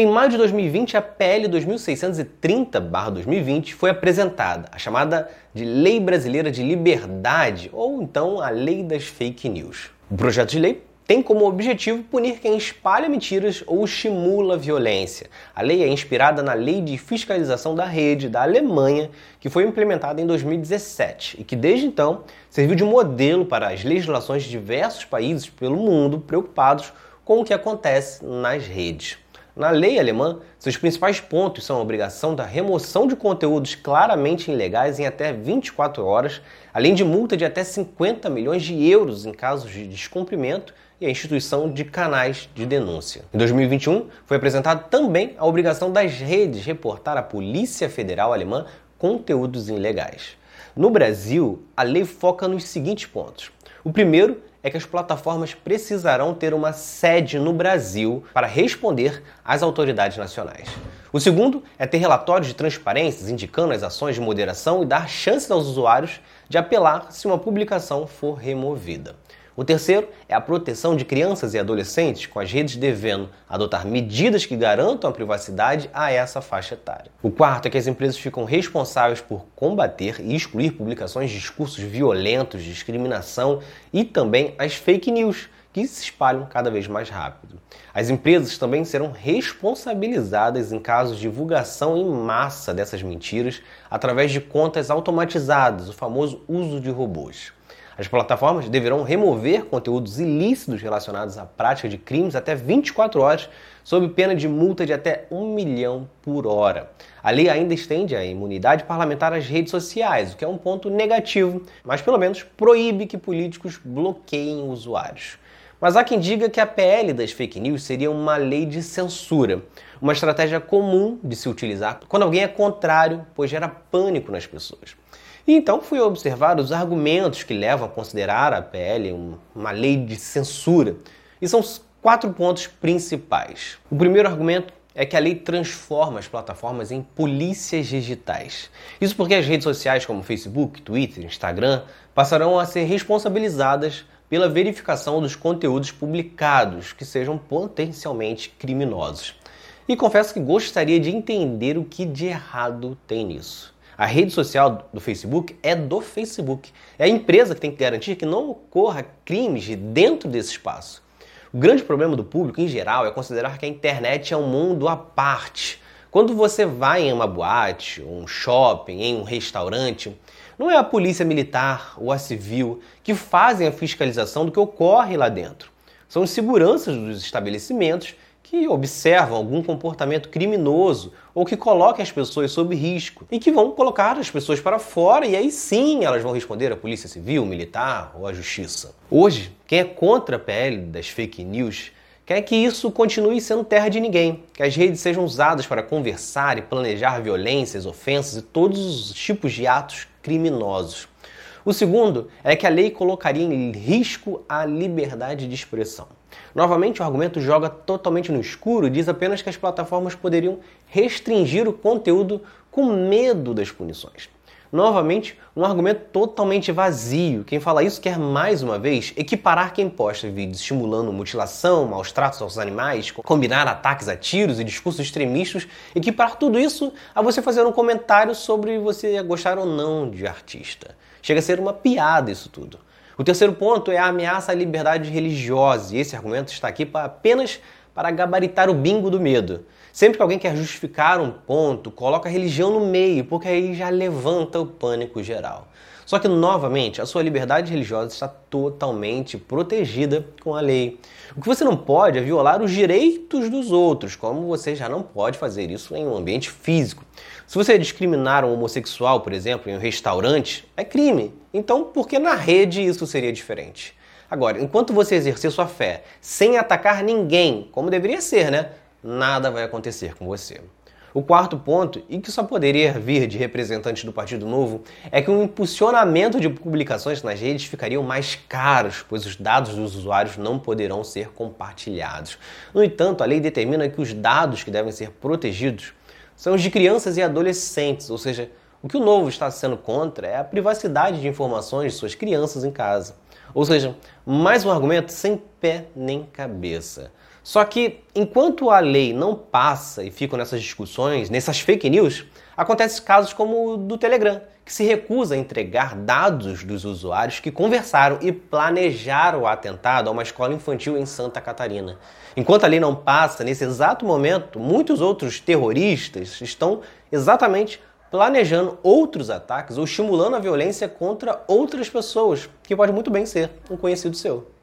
Em maio de 2020, a PL 2630-2020 foi apresentada, a chamada de Lei Brasileira de Liberdade, ou então a Lei das Fake News. O projeto de lei tem como objetivo punir quem espalha mentiras ou estimula violência. A lei é inspirada na Lei de Fiscalização da Rede da Alemanha, que foi implementada em 2017 e que desde então serviu de modelo para as legislações de diversos países pelo mundo preocupados com o que acontece nas redes. Na lei alemã, seus principais pontos são a obrigação da remoção de conteúdos claramente ilegais em até 24 horas, além de multa de até 50 milhões de euros em casos de descumprimento e a instituição de canais de denúncia. Em 2021, foi apresentada também a obrigação das redes reportar à Polícia Federal Alemã conteúdos ilegais. No Brasil, a lei foca nos seguintes pontos. O primeiro é que as plataformas precisarão ter uma sede no Brasil para responder às autoridades nacionais. O segundo é ter relatórios de transparências indicando as ações de moderação e dar chances aos usuários de apelar se uma publicação for removida. O terceiro é a proteção de crianças e adolescentes, com as redes devendo adotar medidas que garantam a privacidade a essa faixa etária. O quarto é que as empresas ficam responsáveis por combater e excluir publicações de discursos violentos, discriminação e também as fake news, que se espalham cada vez mais rápido. As empresas também serão responsabilizadas em casos de divulgação em massa dessas mentiras através de contas automatizadas, o famoso uso de robôs. As plataformas deverão remover conteúdos ilícitos relacionados à prática de crimes até 24 horas, sob pena de multa de até 1 milhão por hora. A lei ainda estende a imunidade parlamentar às redes sociais, o que é um ponto negativo, mas pelo menos proíbe que políticos bloqueiem usuários. Mas há quem diga que a PL das fake news seria uma lei de censura, uma estratégia comum de se utilizar quando alguém é contrário, pois gera pânico nas pessoas. E então fui observar os argumentos que levam a considerar a PL uma lei de censura. E são quatro pontos principais. O primeiro argumento é que a lei transforma as plataformas em polícias digitais. Isso porque as redes sociais como Facebook, Twitter, Instagram passarão a ser responsabilizadas pela verificação dos conteúdos publicados que sejam potencialmente criminosos. E confesso que gostaria de entender o que de errado tem nisso. A rede social do Facebook é do Facebook. É a empresa que tem que garantir que não ocorra crimes dentro desse espaço. O grande problema do público, em geral, é considerar que a internet é um mundo à parte. Quando você vai em uma boate, um shopping, em um restaurante, não é a polícia militar ou a civil que fazem a fiscalização do que ocorre lá dentro. São os seguranças dos estabelecimentos que observam algum comportamento criminoso ou que coloquem as pessoas sob risco e que vão colocar as pessoas para fora e aí sim elas vão responder à polícia civil, militar ou à justiça. Hoje, quem é contra a PL das fake news quer que isso continue sendo terra de ninguém, que as redes sejam usadas para conversar e planejar violências, ofensas e todos os tipos de atos criminosos. O segundo é que a lei colocaria em risco a liberdade de expressão. Novamente, o argumento joga totalmente no escuro e diz apenas que as plataformas poderiam restringir o conteúdo com medo das punições. Novamente, um argumento totalmente vazio. Quem fala isso quer mais uma vez equiparar quem posta vídeos estimulando mutilação, maus tratos aos animais, combinar ataques a tiros e discursos extremistas, equiparar tudo isso a você fazer um comentário sobre você gostar ou não de artista. Chega a ser uma piada isso tudo. O terceiro ponto é a ameaça à liberdade religiosa, e esse argumento está aqui apenas para gabaritar o bingo do medo. Sempre que alguém quer justificar um ponto, coloca a religião no meio, porque aí já levanta o pânico geral. Só que, novamente, a sua liberdade religiosa está totalmente protegida com a lei. O que você não pode é violar os direitos dos outros, como você já não pode fazer isso em um ambiente físico. Se você discriminar um homossexual, por exemplo, em um restaurante, é crime. Então, por que na rede isso seria diferente? Agora, enquanto você exercer sua fé sem atacar ninguém, como deveria ser, né? Nada vai acontecer com você. O quarto ponto, e que só poderia vir de representantes do Partido Novo, é que o impulsionamento de publicações nas redes ficariam mais caros, pois os dados dos usuários não poderão ser compartilhados. No entanto, a lei determina que os dados que devem ser protegidos são os de crianças e adolescentes, ou seja, o que o novo está sendo contra é a privacidade de informações de suas crianças em casa. Ou seja, mais um argumento sem pé nem cabeça. Só que enquanto a lei não passa e ficam nessas discussões, nessas fake news, acontecem casos como o do Telegram, que se recusa a entregar dados dos usuários que conversaram e planejaram o atentado a uma escola infantil em Santa Catarina. Enquanto a lei não passa, nesse exato momento, muitos outros terroristas estão exatamente planejando outros ataques ou estimulando a violência contra outras pessoas, que pode muito bem ser um conhecido seu.